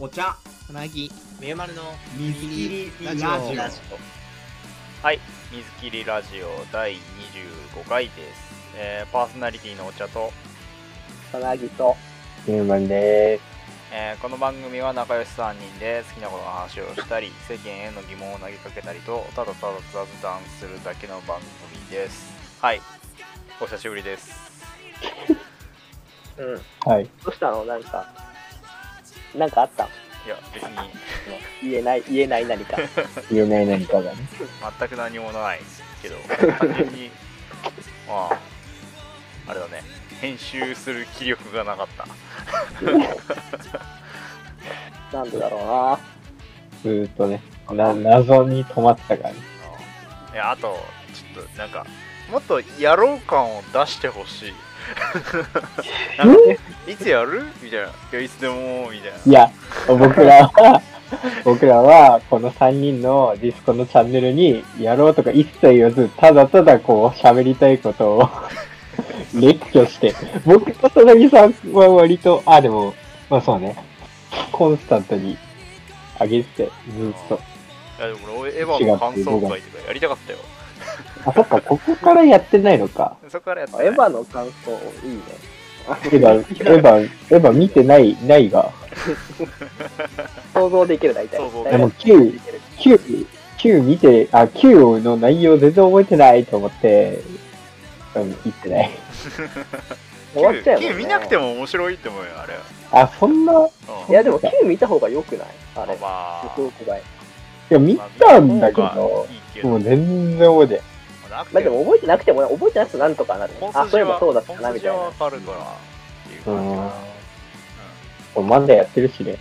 お茶。つなぎ。みゆまるの水切りラジオラジオ。ラジはい、水切りラジオ第25回です。えーパーソナリティのお茶と、オなぎと。ゆうまんでえーこの番組は仲良し3人で好きなことの話をしたり、世間への疑問を投げかけたりと、ただただ雑談するだけの番組です。はい、お久しぶりです。うん。す。はい。どうしたの？なんかなんかあった？いや、別に。言えない言えない何か。言えない何かがね。全く何もないけど、単純に、まあ、あれだね、編集する気力がなかった。なんでだろうな。ずーっとね、な謎に止まってたからね。いやあとちょっとなんかもっとやろう感を出してほしい いつやる？みたいな。いやいつでもみたいな。いや、僕らは、僕らは、この3人のディスコのチャンネルに、やろうとか一切言わず、ただただこう、喋りたいことを、列挙して、僕と佐々木さんは割と、あ、でも、まあそうね、コンスタントに上げてて、ずっと。いやでも俺エヴァの感想会とかやりたかったよあ、そっか、ここからやってないのか。そこからやってエヴァの感想いいね。エヴァ、エヴァ、エヴァ見てない、ないが。想像できる大体。ででも大体。9、9、9見て、あ、9の内容全然覚えてないと思って、うん、言ってない。終わっちゃうね、キュー見なくても面白いって思うよあれ。あ、そんな、いうん。いやでも9見た方が良くない？あれ。まあ。予想外や、見たんだけまあどいい、けど。もう全然覚えてなくまあでも覚えてなくてもね覚えてなくてなんとかなる。本あそういえばそうだったなみたいな。わかるからっていう感じかな。これまだやってるしね。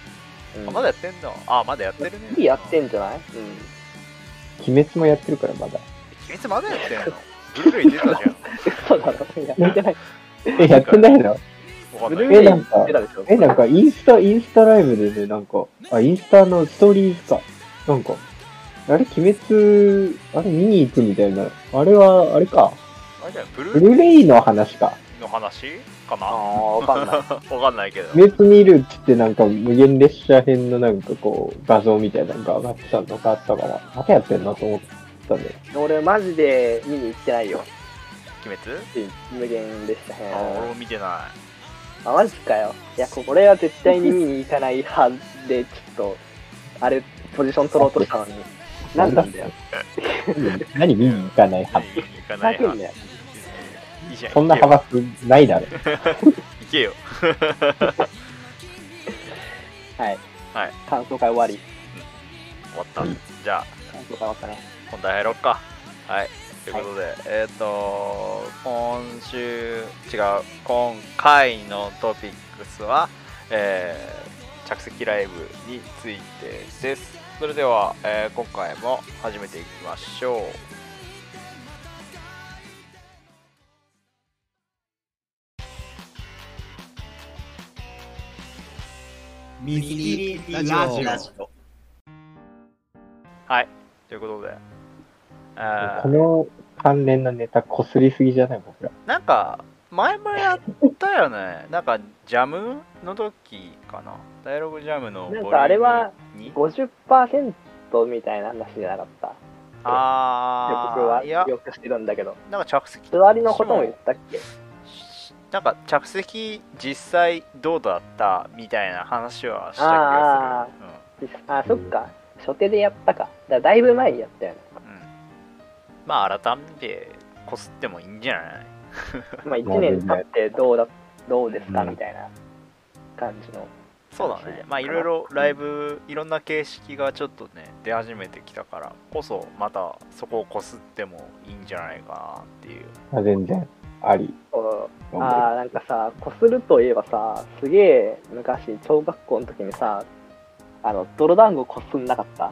うん。あまだやってんの？あまだやってるね。いいやってんじゃない？うん。鬼滅もやってるから、まだ。鬼滅まだやってんの？ブルーレイ出たじゃん。嘘だろ。いや 見てない。え、やってないの？えなんかえ、なんか、インスタ、インスタライブでね、なんか、あ、インスタのストーリーズか。なんか、あれ、鬼滅、あれ見に行くみたいな。あれは、あれか。あれじゃんブルブーレルーレイの話か。イの話かな？ああわかんない わかんないけど。鬼滅見るっつってなんか無限列車編のなんかこう画像みたいなのが上がってたのがあったから、またやってんなと思ったんで。俺マジで見に行ってないよ鬼滅？無限でしたねあ俺も見てなあマジかよいやこれは絶対に見に行かない派でちょっとあれポジション取ろうとしたのに何なんだよ何見に行かないい。派見に行かないふざけんなよいいじゃん。そんな派閥ないだろ。行けよ。はいはい。感想会終わり終わった。じゃあ、感想会終わったね本題入ろっか。はい。ということで、えっ、と、今週、違う、今回のトピックスは、えー着席ライブについてです。それでは、えー今回も始めていきましょう。水切りラジオラジオはい。ということで、えーこの関連のネタこすりすぎじゃない僕ら。なんか、前もやったよね。なんか、ジャムの時かな。ダイアログジャムのボリュームなんかあれはに50%みたいな話じゃなかった。あ僕はよくしてるんだけど。なんか着席、座りのことも言ったっけ？なんか着席実際どうだったみたいな話はした気あがする。あそっか。初手でやったか。だだいぶ前にやったよね。うん。うん、まあ、改めてこすってもいいんじゃない？まあ1年経ってどうだどうですかうんみたいな感じのそうだね。まあ、いろいろライブ、いろんな形式がちょっとね、出始めてきたからこそ、またそこをこすってもいいんじゃないかなっていう。まあ、全然あり。ああなんかさこするといえばさすげえ昔小学校の時にさあの泥団子こすんなかった？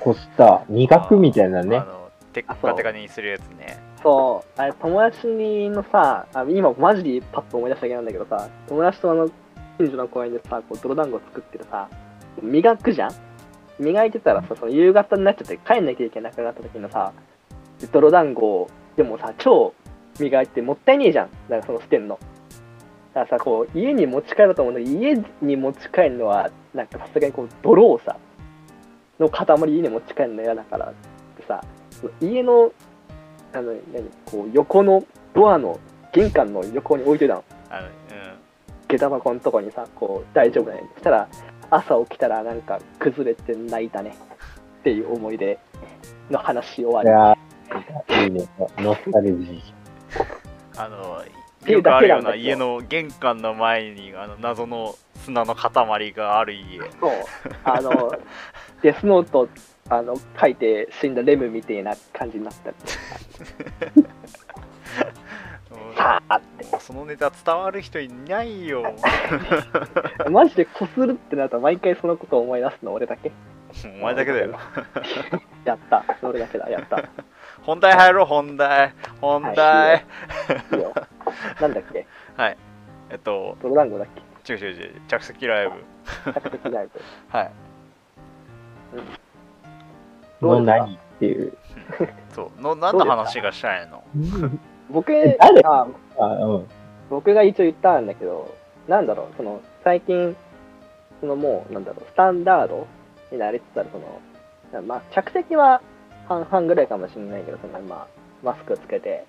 こすった苦くみたいなねあ。の、テッカテカにするやつね。そう。あれ友達のさあ今マジでパッと思い出しただけなんだけどさ友達とあの近所の公園でさこう泥団子作ってるさ磨くじゃん？磨いてたらさその夕方になっちゃって帰んなきゃいけなくなった時のさ泥団子でもさ超磨いてもったいねえじゃん。だからその捨てんの。だからさ、こう、家に持ち帰ろうと思うんだけど、家に持ち帰るのは、なんかさすがにこう、泥をさ、の塊家に持ち帰るの嫌だからってさ、家の、あの、何、こう、横のドアの、玄関の横に置いてたの。あのうん下駄箱のとこにさ、こう、大丈夫だね。そしたら、朝起きたらなんか崩れて泣いたね。っていう思い出の話終わり。いやー、いいね。ノスタルジあのよくあるような家の玄関の前にあの謎の砂の塊がある家そう。あの、デスノート、あの、書いて死んだレムみたいな感じになったりうん さあって。そのネタ伝わる人いないよ マジでこするってなると毎回そのことを思い出すの俺だけ。お前だけだよやった。俺だけだ。やった。い本題入ろう本題本題いよ。なんだっけ？はいえっと泥団子だっけ？違う違う違う着席ライブ着席ライブ。はいーの何っていう。そう。の何の話がしたいの？僕あ、あうん。僕が一応言ったんだけど、なんだろう、その、最近、そのもう、なんだろう、スタンダードになりつつある、その、まあ、着席は半々ぐらいかもしれないけど、その、まあ、マスクつけて、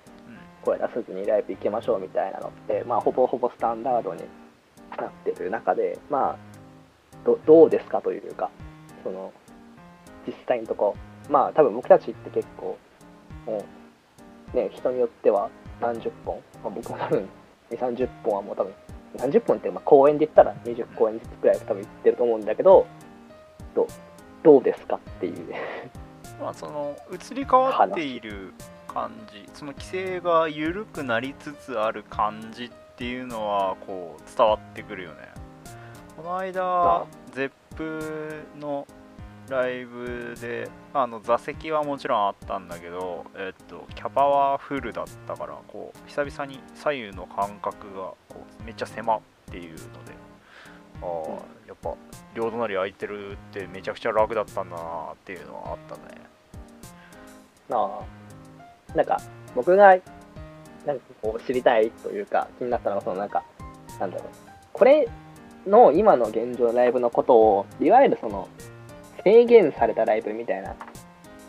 声出さずにライブ行きましょうみたいなのって、まあ、ほぼほぼスタンダードになってる中で、まあ、どどうですかというか、その、実際のとこ、まあ、多分僕たちって結構、もう、ね、人によっては何十本、まあ、僕も多分2、30本はもう多分、何十本って、まあ、公演で言ったら20公演ずつくらい多分言ってると思うんだけど、どうどうですかっていう。まあその移り変わっている感じ。その規制が緩くなりつつある感じっていうのはこう伝わってくるよね。この間あ。ゼップのライブであの座席はもちろんあったんだけど、えっと、キャパはフルだったからこう久々に左右の間隔がこうめっちゃ狭っていうのでああやっぱ両隣空いてるってめちゃくちゃ楽だったんだなっていうのはあったね。ああなんか僕がなんかこう知りたいというか気になったのはそのなんかなんだろう。これの今の現状のライブのことをいわゆるその制限されたライブみたいな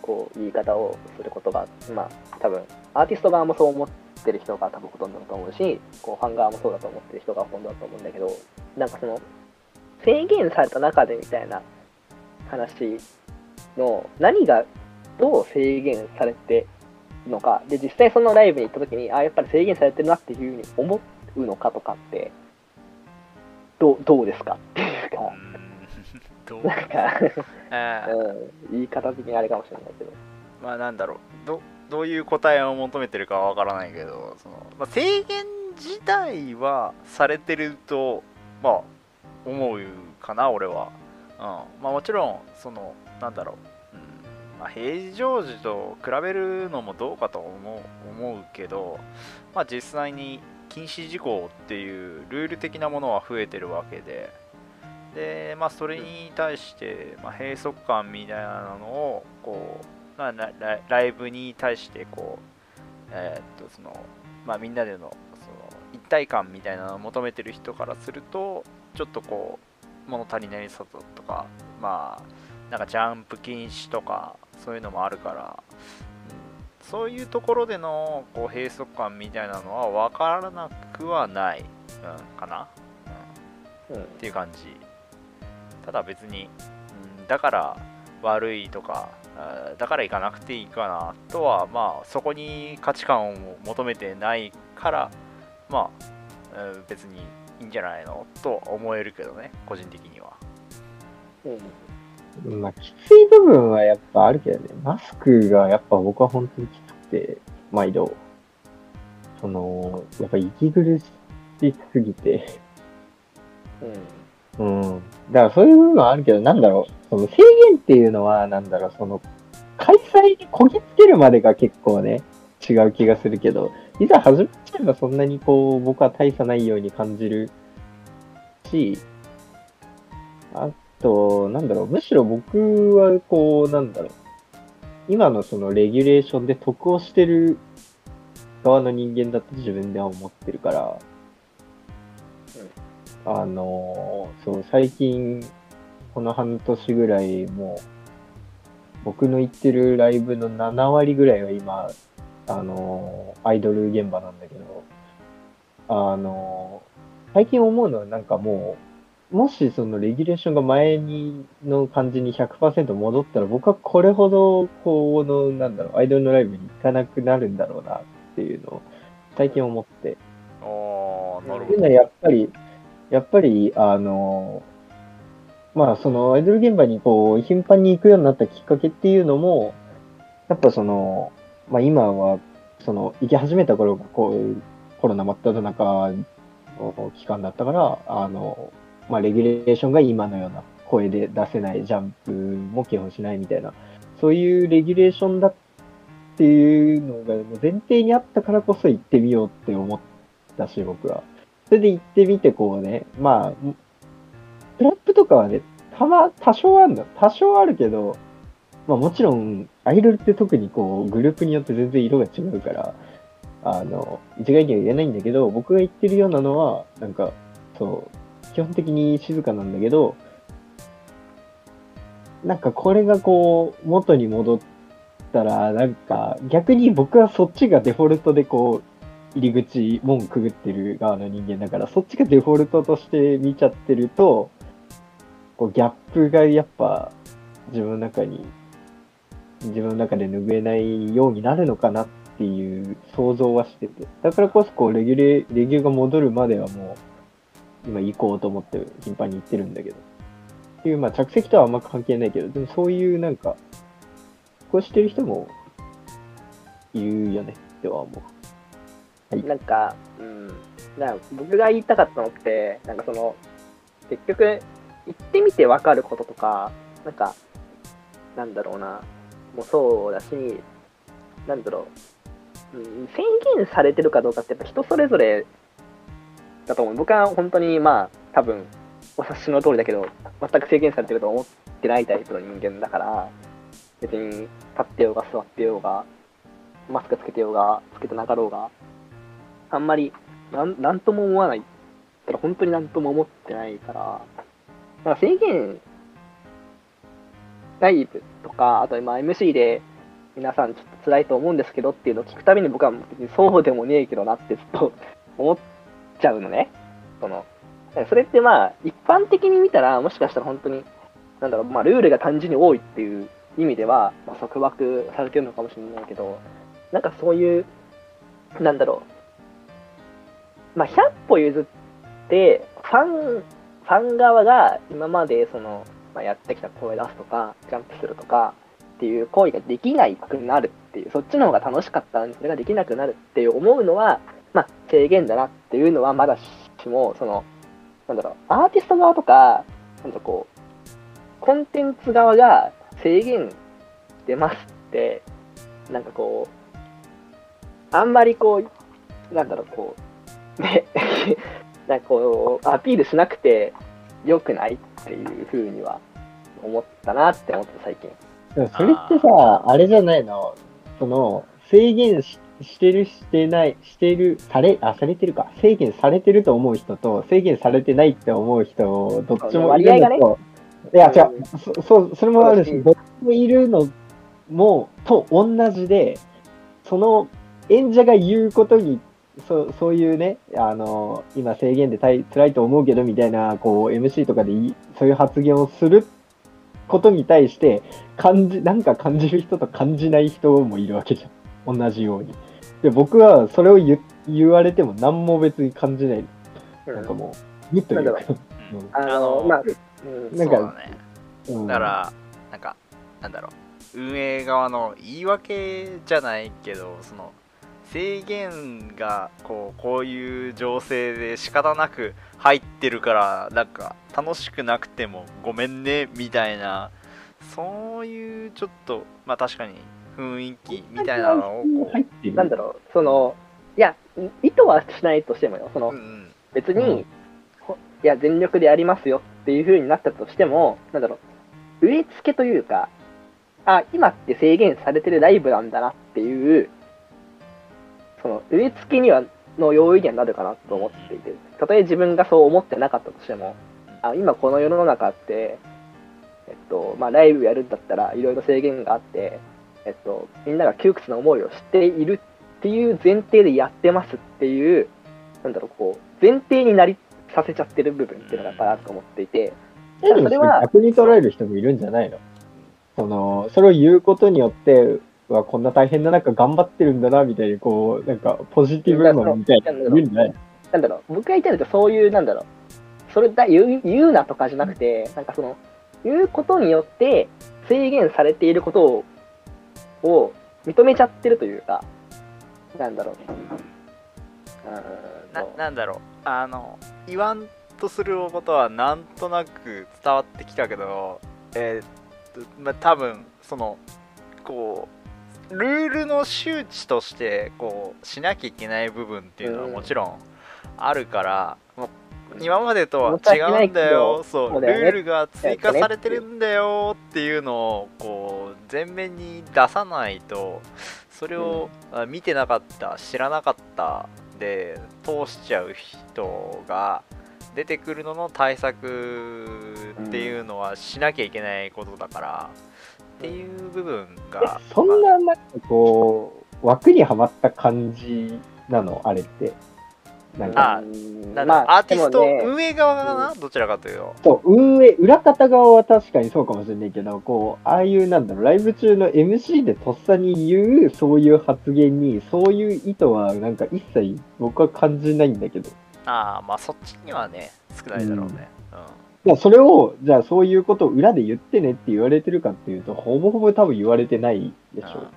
こう言い方をすることがまあ多分アーティスト側もそう思ってる人が多分ほとんどだと思うしこうファン側もそうだと思ってる人がほとんどだと思うんだけどなんかその制限された中でみたいな話の何がどう制限されてるのか、で、実際そのライブに行った時に、あ、やっぱり制限されてるなっていうふうに思うのかとかって、ど、どうですかっていうか、どうなんか、言い方的にあれかもしれないけど。まあなんだろう。どどういう答えを求めてるかはわからないけどその、まあ、制限自体はされてるとまあ思うかな俺は、うん。まあ、もちろんそのなんだろう、うん。まあ、平常時と比べるのもどうかと思う思うけど、まあ、実際に禁止事項っていうルール的なものは増えてるわけでで、まあ、それに対して、まあ、閉塞感みたいなのをこうまあライブに対してこう、えーっとそのまあ、みんなでのその一体感みたいなのを求めてる人からするとちょっとこう物足りないさとかまあなんかジャンプ禁止とかそういうのもあるから、うんそういうところでのこう閉塞感みたいなのは分からなくはない、うん、かな、うん、うん。っ。ていう感じただ別に、うん、だから悪いとかだから行かなくていいかなとはまあそこに価値観を求めてないからまあ、うん別にいいんじゃないのとは思えるけどね個人的にはうん。まあ、きつい部分はやっぱあるけどね。マスクがやっぱ僕は本当にきつくて、毎度。その、やっぱ息苦しすぎて。うん。うん。だからそういう部分はあるけど、なんだろう。その制限っていうのは、なんだろう、その、開催にこぎつけるまでが結構ね、違う気がするけど、いざ始めちゃえばそんなにこう、僕は大差ないように感じるし、あと、なんだろう、むしろ僕はこう、なんだろう、今のそのレギュレーションで得をしてる側の人間だと自分では思ってるから、あのーそう、最近、この半年ぐらい、もう、僕の行ってるライブの7割ぐらいは今、あのーアイドル現場なんだけど、あのー最近思うのはなんかもう、もしそのレギュレーションが前にの感じに100%戻ったら、僕はこれほど、この、なんだろう、アイドルのライブに行かなくなるんだろうなっていうのを最近思って。おーなるほどっていうのはやっぱり、やっぱり、あの、まあ、その、アイドル現場にこう、頻繁に行くようになったきっかけっていうのも、やっぱその、まあ今は、その、行き始めた頃、こう、コロナ真っ只中の期間だったから、あの、まあレギュレーションが今のような声で出せないジャンプも基本しないみたいな、そういうレギュレーションだっていうのが前提にあったからこそ行ってみようって思ったし、僕は。それで行ってみて、こうね、まあ、トラップとかはね、たま、多少あるの。多少あるけど、まあもちろん、アイドルって特にこう、グループによって全然色が違うから、あの、一概には言えないんだけど、僕が言ってるようなのは、なんか、そう、基本的に静かなんだけど、なんかこれがこう、元に戻ったら、なんか、逆に僕はそっちがデフォルトでこう、入り口、門くぐってる側の人間だから、そっちがデフォルトとして見ちゃってると、こうギャップがやっぱ自分の中に、自分の中で拭えないようになるのかなっていう想像はしてて。だからこそこうレギュレ、レギュが戻るまではもう、今行こうと思って頻繁に行ってるんだけど。っていう、まあ着席とはあんま関係ないけど、でもそういうなんか、こうしてる人もいるよねっては思う。なんか、うん、なんか僕が言いたかったのって、なんかその、結局、行ってみて分かることとか、なんか、なんだろうな、もうそうだし、なんだろう、うん、制限されてるかどうかってやっぱ人それぞれだと思う。僕は本当にまあ、多分、お察しの通りだけど、全く制限されてると思ってないタイプの人間だから、別に立ってようが座ってようが、マスクつけてようが、つけてなかろうが、あんまり、なん、なんとも思わない。ただ本当になんとも思ってないから、なんか制限、ライブとか、あと今 MC で、皆さんちょっと辛いと思うんですけどっていうのを聞くたびに僕は別にそうでもねえけどなってずっと 思っちゃうのね。その、それってまあ、一般的に見たら、もしかしたら本当に、なんだろう、まあ、ルールが単純に多いっていう意味では、まあ、束縛されてるのかもしれないけど、なんかそういう、なんだろう、まあ、100歩譲って、ファン、ファン側が今までその、まあ、やってきた声出すとか、ジャンプするとかっていう行為ができなくなるっていう、そっちの方が楽しかったのにそれができなくなるっていう思うのは、まあ、制限だなっていうのはまだしも、その、なんだろう、アーティスト側とか、なんだこう、コンテンツ側が制限出ますって、なんかこう、あんまりこう、なんだろう、こう、ね、なんかこう、アピールしなくて良くないっていうふうには思ったなって思った最近。でもそれってさ、あれじゃないの？その、制限ししてる、してない、してる、され、あ、されてるか。制限されてると思う人と、制限されてないって思う人、どっちもいるのと、いや、違う、そそう、それもあるし、うんどっちもいるのも、と同じで、その演者が言うことに、そうそういうね、あの、今制限で大辛いと思うけどみたいな、こう、MC とかでいいそういう発言をすることに対して、感じ、なんか感じる人と感じない人もいるわけじゃん。同じように。で、僕はそれを言言われても何も別に感じない。なんかもう、グッというか。うんあの、まあ、うん、なんかそうだねうんだからなんかなんだろう運営側の言い訳じゃないけどその制限がこうこういう情勢で仕方なく入ってるからなんか楽しくなくてもごめんねみたいなそういうちょっとまあ確かに雰囲気みたいなのをこ入ってる。なんだろう、その、いや、意図はしないとしてもよ、そのう、うんうん別に、うんほいや、全力でやりますよっていう風になったとしても、なんだろう、植え付けというか、あ、今って制限されてるライブなんだなっていう、その、植え付けにはの要因にはなるかなと思っていて、たとえ自分がそう思ってなかったとしても、あ今この世の中って、えっと、まあ、ライブやるんだったらいろいろ制限があって、えっと、みんなが窮屈な思いをしているっていう前提でやってますっていう、なんだろう、こう、前提になりさせちゃってる部分っていうのがやっぱりあると思っていて、それは逆に捉える人もいるんじゃないの？その、それを言うことによって、うわ、こんな大変な中頑張ってるんだな、みたいに、こう、なんか、ポジティブなのみたいなない？なんだろう、僕が言いたいのってそういう、なんだろう、それだ言う言うなとかじゃなくて、なんかその、言うことによって制限されていることをを認めちゃってるというか、なんだろう。うーんなとなんだろう。あの言わんとすることはなんとなく伝わってきたけどえーっとまあ多分そのこうルールの周知としてこうしなきゃいけない部分っていうのはうんもちろんあるから、もう今までとは違うんだよ。そうルールが追加されてるんだよっていうのをこう前面に出さないとそれをあ見てなかった知らなかったで通しちゃう人が出てくるのの対策っていうのはしなきゃいけないことだから、っていう部分がえそんな、なんかこう、枠にはまった感じなの？あれって。なんか、あまあアーティスト、運営側かな、どちらかというと。そう、運営、裏方側は確かにそうかもしれないけど、こう、ああいう、なんだろう、ライブ中の MC でとっさに言う、そういう発言に、そういう意図は、なんか一切僕は感じないんだけど。ああまあそっちにはね少ないだろうね、うんいや、それを、じゃあそういうことを裏で言ってねって言われてるかっていうと、ほぼほぼ多分言われてないでしょ。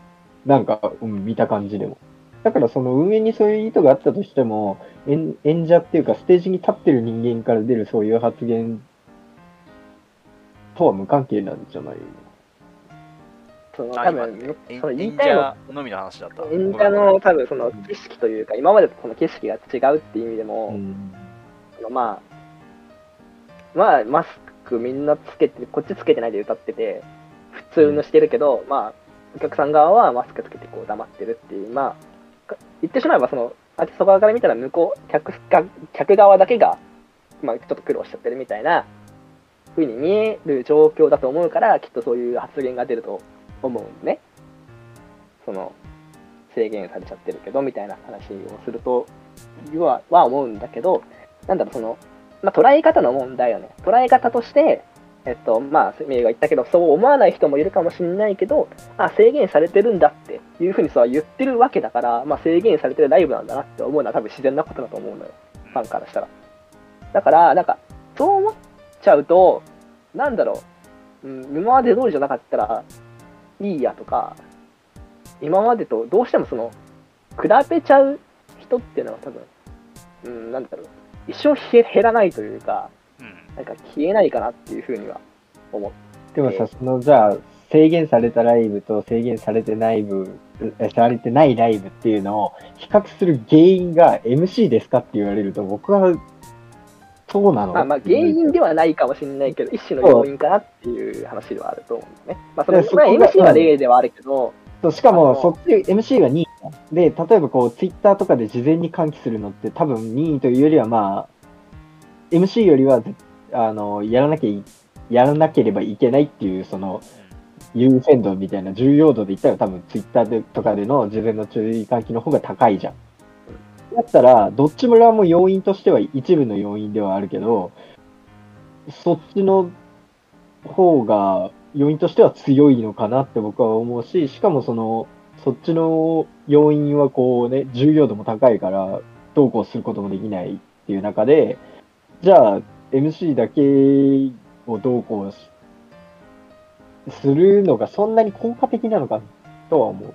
なんか、うん、見た感じでも。だからその運営にそういう意図があったとしても、演演者っていうかステージに立ってる人間から出るそういう発言とは無関係なんじゃないそのあ多分、その言い演たいの者のみの話だった演者の多分その景色というか、今までとその景色が違うっていう意味でも、うん。そのまあ、まあ、マスクみんなつけて、こっちつけてないで歌ってて、普通のしてるけど、まあ、お客さん側はマスクつけてこう黙ってるっていう、まあ、か言ってしまえば、その、アーティスト側から見たら、向こう、客が客側だけが、まあ、ちょっと苦労しちゃってるみたいな、ふうに見える状況だと思うから、きっとそういう発言が出ると思うんね。その、制限されちゃってるけど、みたいな話をすると、はは思うんだけど、なんだろう、その、まあ、捉え方の問題よね。捉え方として、えっと、まあ、メイが言ったけど、そう思わない人もいるかもしれないけど、あ、制限されてるんだっていうふうにさ、言ってるわけだから、まあ、制限されてるライブなんだなって思うのは多分自然なことだと思うのよ。ファンからしたら。だから、なんか、そう思っちゃうと、なんだろう、うん、今まで通りじゃなかったらいいやとか、今までとどうしてもその、比べちゃう人っていうのは多分、うん、なんだろう、一生減らないというか、うんなんか消えないかなっていうふうには思う。でもさ、その、じゃあ、制限されたライブと制限されてない部、えされてないライブっていうのを比較する原因が MC ですかって言われると、僕は、そうなの？まあ、まあ原因ではないかもしれないけど、一種の要因かなっていう話ではあると思うんですね。まあ、そのいやそこまあが MC は例ではあるけど、そうしかも、そっち、MC が2位で、例えばこう、ツイッターとかで事前に喚起するのって、多分2位というよりは、まあ、MC よりは、あの、やらなきゃい、やらなければいけないっていう、その、優先度みたいな重要度で言ったら、多分ツイッターでとかでの事前の注意喚起の方が高いじゃん。だったら、どっちもらも要因としては一部の要因ではあるけど、そっちの方が要因としては強いのかなって僕は思うし、しかもその、そっちの要因はこうね、重要度も高いから、どうこうすることもできないっていう中で、じゃあ、MC だけをどうこうしするのがそんなに効果的なのかとは思う。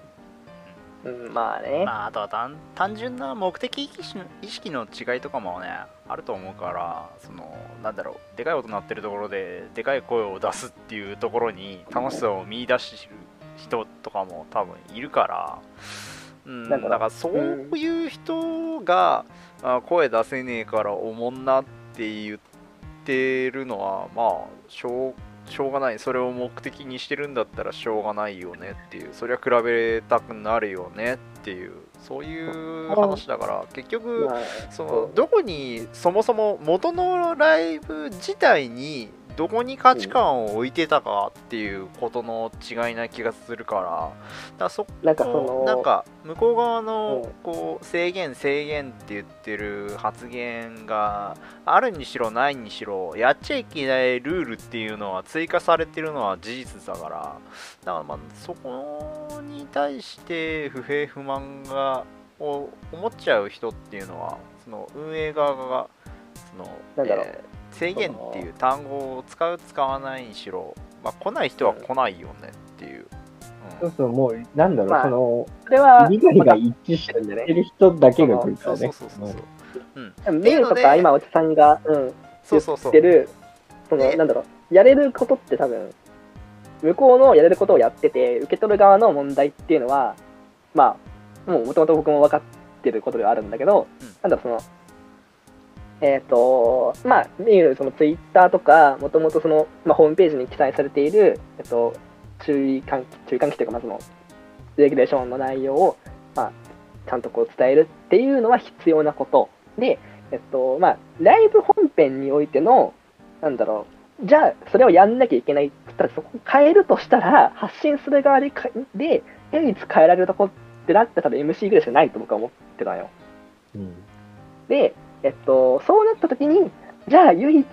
うん、まあね、まあ、あとは単単純な目的意識の意識の違いとかもねあると思うからそのなんだろうでかい音鳴ってるところででかい声を出すっていうところに楽しさを見出してる人とかも多分いるから、うん、なんかだからそういう人が、あ声出せねえからおもんなって言ってるのはまあしょうしょうがない。それを目的にしてるんだったらしょうがないよねっていう。そりゃ比べたくなるよねっていう。そういう話だから結局まあそのどこにそもそも元のライブ自体にどこに価値観を置いてたかっていうことの違いな気がするから。だそなんかそのなんか向こう側のうん。こう制限制限って言ってる発言があるにしろないにしろやっちゃいけないルールっていうのは追加されてるのは事実だから。だからまあそこに対して不平不満がを思っちゃう人っていうのはその運営側がそのなんだろう。えー制限っていう単語を使う使わないにしろ、まあ、来ない人は来ないよねっていう。そうそう、もう、なんだろう、まあその、それは、が一致してるんでね。る人だけが来るかそうそうらね。そうそうそう。うん、でもメールとか今、おじさんが、うん、そうそうそう言って。る、その、でなんだろう、やれることって多分、向こうのやれることをやってて、受け取る側の問題っていうのは、まあ、もうもともと僕も分かってることではあるんだけど、うんなんだろう、その、えっ、と、まあ、メール、そのツイッターとか、もともとその、まあ、ホームページに記載されている、えっと、注意喚起、注意喚起というか、まあ、その、レギュレーションの内容を、まあ、ちゃんとこう伝えるっていうのは必要なこと。で、えっと、まあ、ライブ本編においての、なんだろう、じゃあ、それをやんなきゃいけないって言ったら、そこを変えるとしたら、発信する側でか、で、唯一変えられるとこってなって多分 MC ぐらいしかないと僕は思ってたのよ。うんで、えっと、そうなった時に、じゃあ唯一、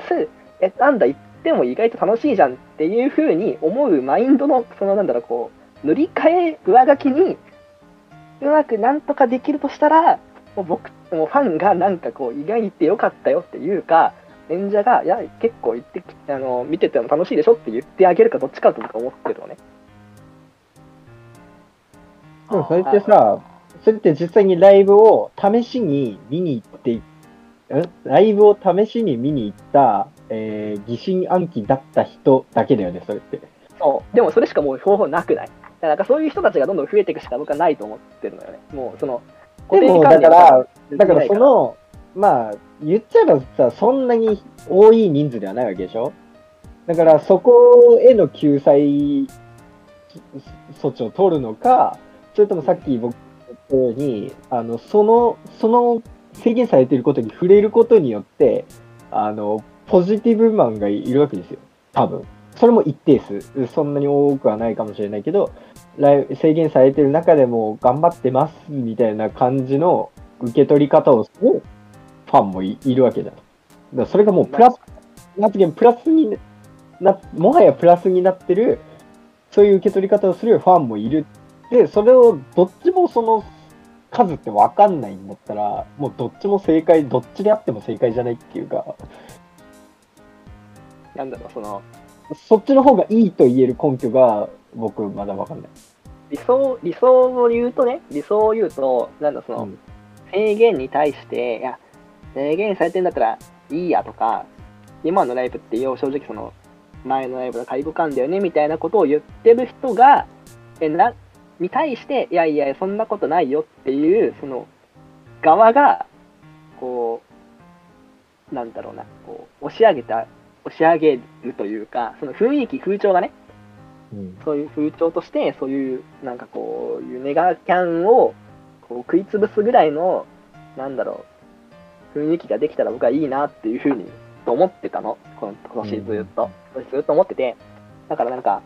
え、なんだ、言っても意外と楽しいじゃんっていう風に思うマインドの、そのなんだろう、こう、塗り替え上書きに、うまくなんとかできるとしたら、もう僕、もうファンがなんかこう、意外に言ってよかったよっていうか、演者が、いや、結構言ってき、あの、見てても楽しいでしょって言ってあげるかどっちかと僕は思ってるのね。でもそれってさ、それって実際にライブを試しに見に行って、んライブを試しに見に行った、えー疑心暗鬼だった人だけだよね、それって。そう。でもそれしかもう方法なくない？だからなんかそういう人たちがどんどん増えていくしか僕はないと思ってるのよね。もう、その、でも、だから、がだからその、まあ、言っちゃえばさ、そんなに多い人数ではないわけでしょ？だから、そこへの救済措置を取るのか、それともさっき僕に、あの、その、その制限されていることに触れることによって、あの、ポジティブマンがいるわけですよ。多分。それも一定数。そんなに多くはないかもしれないけど、制限されてる中でも頑張ってますみたいな感じの受け取り方をするファンもいいるわけじゃん。だからそれがもうプラス、発言プラスにな、もはやプラスになってる、そういう受け取り方をするファンもいる。で、それをどっちもその数って分かんないんだったら、もうどっちも正解、どっちであっても正解じゃないっていうか、なんだろう、その、そっちの方がいいと言える根拠が僕まだ分かんない。理想、理想を言うとね、理想を言うと、なんだ、その、うん制限に対して、いや、制限されてんだったらいいやとか、今のライブってよ、正直その、前のライブの介護官だよねみたいなことを言ってる人が、えなに対して、いやいや、そんなことないよっていう、その、側が、こう、なんだろうな、こう、押し上げた、押し上げるというか、その雰囲気、風潮がね、うん。そういう風潮として、そういう、なんかこういうネガキャンをこう食い潰すぐらいの、なんだろう、雰囲気ができたら僕はいいなっていうふうに思ってたの、この今年ずっと。今年ずっと思ってて、だからなんか、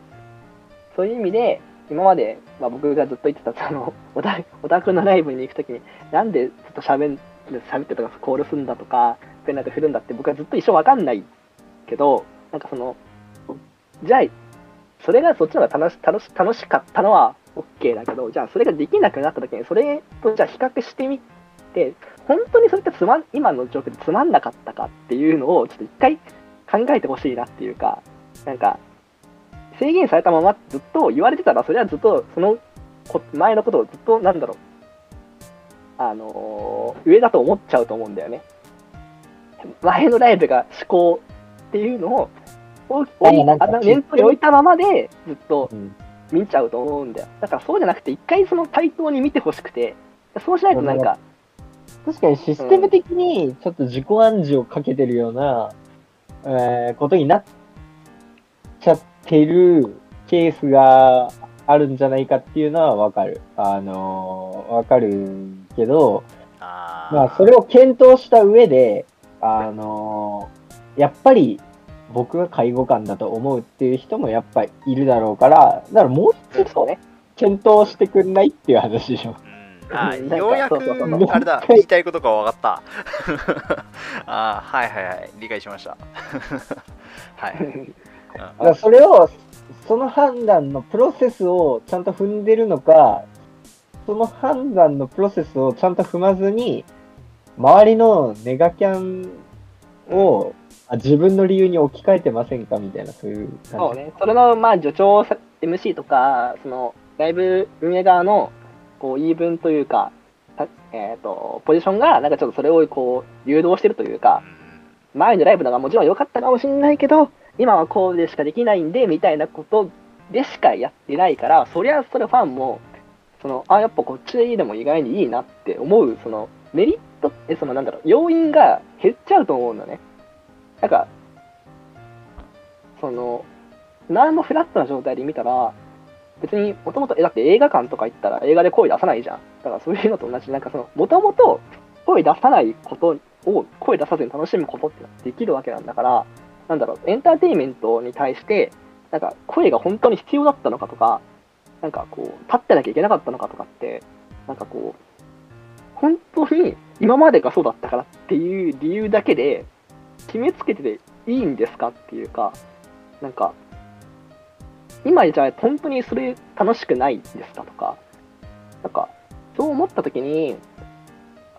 そういう意味で、今まで、まあ、僕がずっと言ってた、その、オタオタクのライブに行くときに、なんでずっと喋ん喋ってとか、コールするんだとか、ペンなんか振るんだって僕はずっと一生わかんないけど、なんかその、じゃあ、それがそっちの方が楽し楽し楽しかったのは OK だけど、じゃあそれができなくなった時に、それとじゃあ比較してみて、本当にそれってつまん今の状況でつまんなかったかっていうのをちょっと一回考えてほしいなっていうか、なんか、制限されたままずっと言われてたら、それはずっとそのこ前のことをずっと、なんだろう、あのー上だと思っちゃうと思うんだよね。前のライブが思考っていうのを、おおいあなんかあの念頭に置いたままでずっとうん見ちゃうと思うんだよ。だからそうじゃなくて、一回その対等に見てほしくて、そうしないとなんか、確かにシステム的にちょっと自己暗示をかけてるような、えーことになっちゃってるケースがあるんじゃないかっていうのはわかる。あのーわかるけど、あー。まあ、それを検討した上で、あのーやっぱり僕が介護官だと思うっていう人もやっぱいるだろうから、だからもうちょっとね。検討してくんないっていう話でしょ。うんあようやくあれだ言いたいことが分かった。あーはいはいはい。理解しました。はい、うんだからそれを、その判断のプロセスをちゃんと踏んでるのか、その判断のプロセスをちゃんと踏まずに、周りのネガキャンをあ自分の理由に置き換えてませんかみたいな、そういう感じ。そうね。それの、まあ、助長さ MC とか、その、ライブ運営側の、こう、言い分というか、たえっ、と、ポジションが、なんかちょっとそれを、こう、誘導してるというか、前のライブのがもちろん良かったかもしれないけど、今はこうでしかできないんで、みたいなことでしかやってないから、そりゃそれファンも、その、あ、やっぱこっちでいいでも意外にいいなって思う、その、メリットって、その、なんだろう、要因が減っちゃうと思うんだね。なんか、その、何もフラットな状態で見たら、別にもともと、えだって映画館とか行ったら映画で声出さないじゃん。だからそういうのと同じ、なんかその、もともと声出さないことを声出さずに楽しむことってできるわけなんだから、なんだろう、エンターテインメントに対して、なんか声が本当に必要だったのかとか、なんかこう、立ってなきゃいけなかったのかとかって、なんかこう、本当に今までがそうだったからっていう理由だけで決めつけてていいんですかっていうか、なんか、今じゃあ本当にそれ楽しくないんですかとか、なんか、そう思った時に、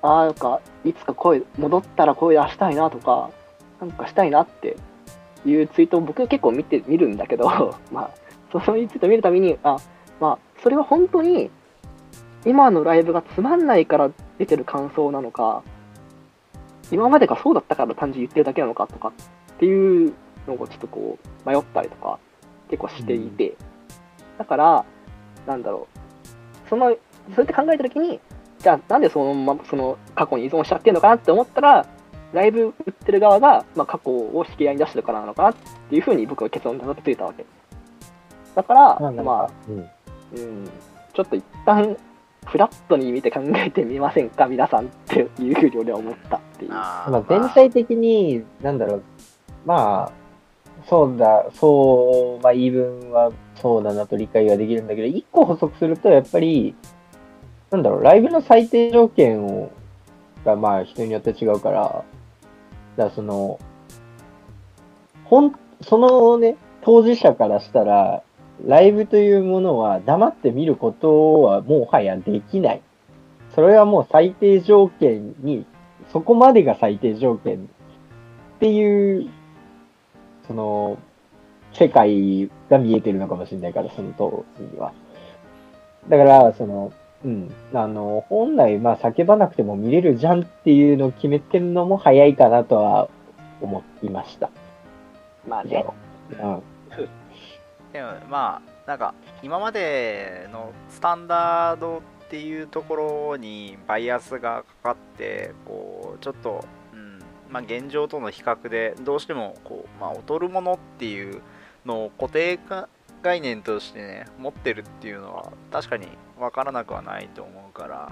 ああ、なんか、いつか声、戻ったら声出したいなとか、なんかしたいなっていうツイートを僕結構見て、見るんだけど、まあ、そういうツイート見るたびに、あ、まあ、それは本当に、今のライブがつまんないから出てる感想なのか、今までがそうだったから単純に言ってるだけなのかとかっていうのをちょっとこう迷ったりとか結構していて、だから、なんだろう、その、そうやって考えたときに、じゃあなんでそのままその過去に依存しちゃってるのかなって思ったら、ライブ売ってる側が、まあ、過去を引き合いに出してるからなのかなっていうふうに僕は結論にたどり着いたわけ。だから、まあ、うん。うん、ちょっと一旦フラットに見て考えてみませんか、皆さんっていうふうに俺は思ったっていう。まあ、全体的に、なんだろう、まあ、そうだ、そう、まあ、言い分はそうだなと理解はできるんだけど、一個補足すると、やっぱり、なんだろう、ライブの最低条件を、が、まあ、人によって違うから、だからその、ほん、そのね、当事者からしたら、ライブというものは黙って見ることはもはやできない。それはもう最低条件にそこまでが最低条件っていう、その、世界が見えてるのかもしれないから、その当時には。だから、その、うん、あの、本来、まあ、叫ばなくても見れるじゃんっていうのを決めつけるのも早いかなとは思いました。まあね、うん。でもまあなんか今までのスタンダードっていうところにバイアスがかかってこうちょっと、うんまあ、現状との比較でどうしてもこう、まあ、劣るものっていうのを固定化概念としてね持ってるっていうのは確かに分からなくはないと思うから。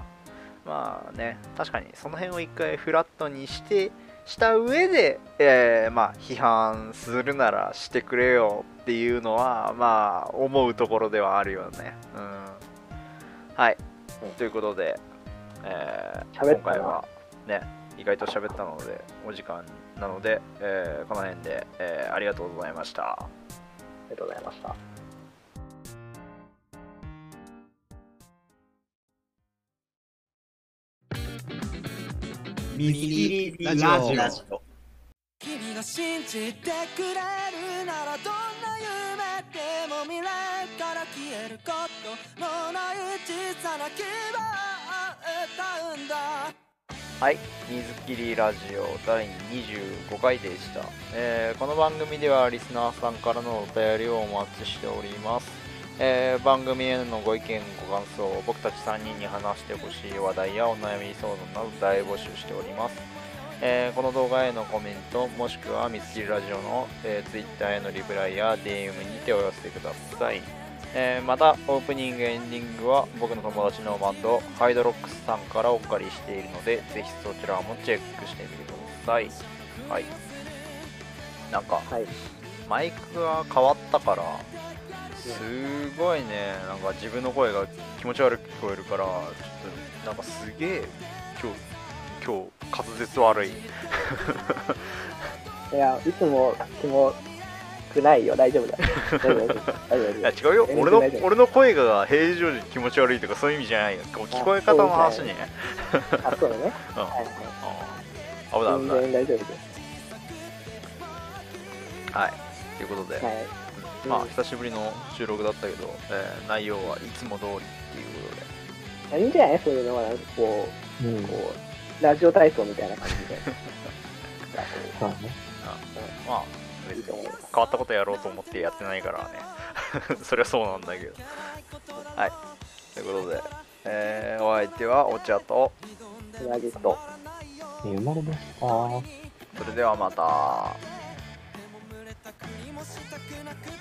まあね確かにその辺を一回フラットにしてした上で、えーまあ批判するならしてくれよっていうのはまあ思うところではあるよね。うん。はい。ということで、えー今回はね意外と喋ったのでお時間なので、えーこの辺で、えーありがとうございました。ありがとうございました。ミスキリラジオ。君が信じてくれるならどんな夢でも未来から消えることのない小さな希望を歌うんだ。はい、水切りラジオ第25回でした、えーこの番組ではリスナーさんからのお便りをお待ちしております、えー番組へのご意見ご感想僕たち3人に話してほしい話題やお悩み相談など大募集しております、えーこの動画へのコメントもしくは水切りラジオの、えー、Twitter へのリプライや DM にてお寄せください。えーまたオープニングエンディングは僕の友達のバンドハイドロックスさんからお借りしているのでぜひそちらもチェックしてみてください。はい。なんかはい。マイクが変わったからすごいねなんか自分の声が気持ち悪く聞こえるからちょっとなんかすげえ今日今日滑舌悪い いや、いつも気もくないよ。大丈夫だよ。大丈夫、大丈夫。大丈夫いや違うよ俺の俺の声が平常時気持ち悪いとかそういう意味じゃないよ聞こえ方の話ねあ、そうだね。うんはいあ危ないはい。危ない全然大丈夫です。はいということで、はい。まあうん久しぶりの収録だったけど、えー内容はいつも通りっていうことでいいんじゃないそういうのは、なんかこうんう、。こう、ラジオ体操みたいな感じで。そうね。まあいいと思います。変わったことやろうと思ってやってないからね そりゃそうなんだけどはいということで、えーお相手はお茶とつなぎと。生まれました。それではまた何もしたくなくて